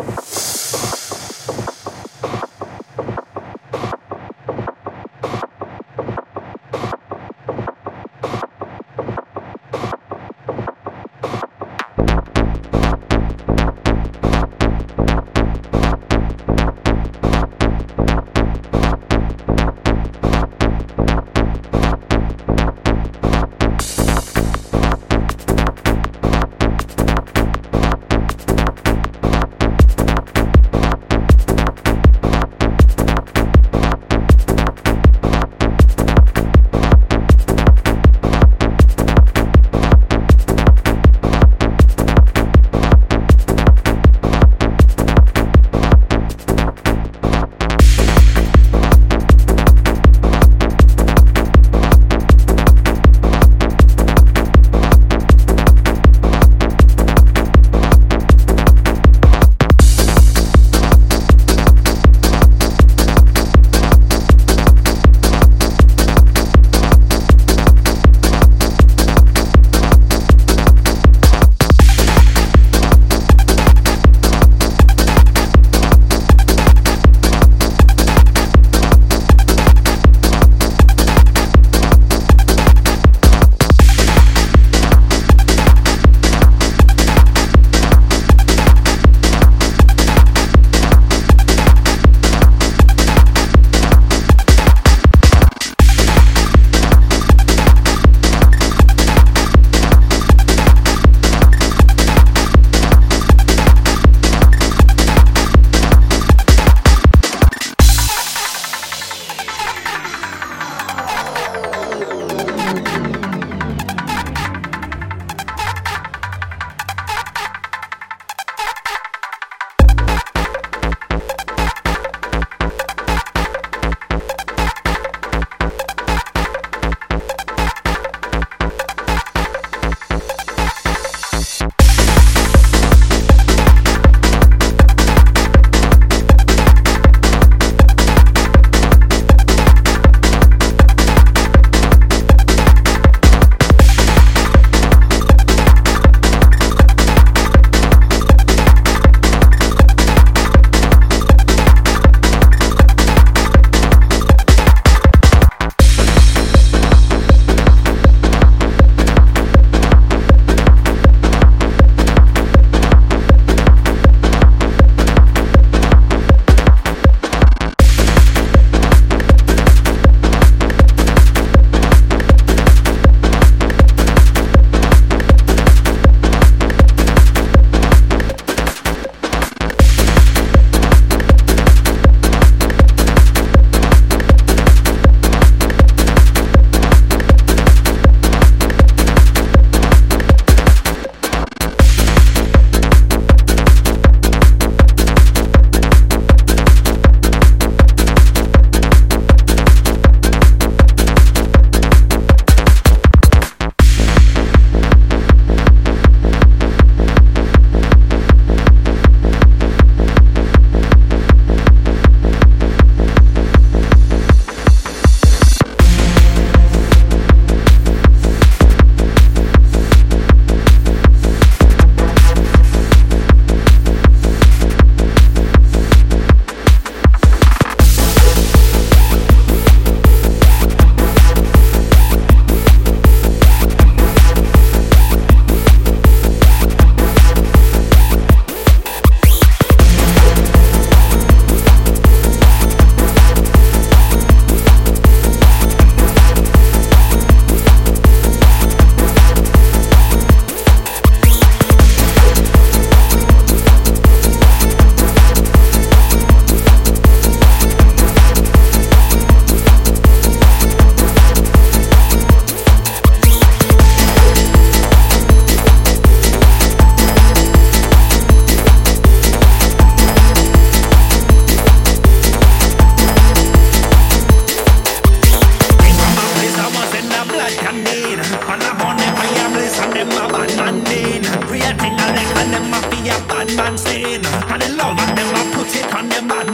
Bye.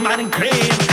man in cream.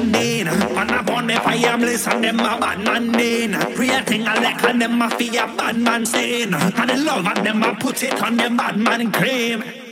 listening. man, up on the fire, bliss and them a bad man mean. Real thing I like and them a fear bad man sin. And the love and them a put it on them bad man cream.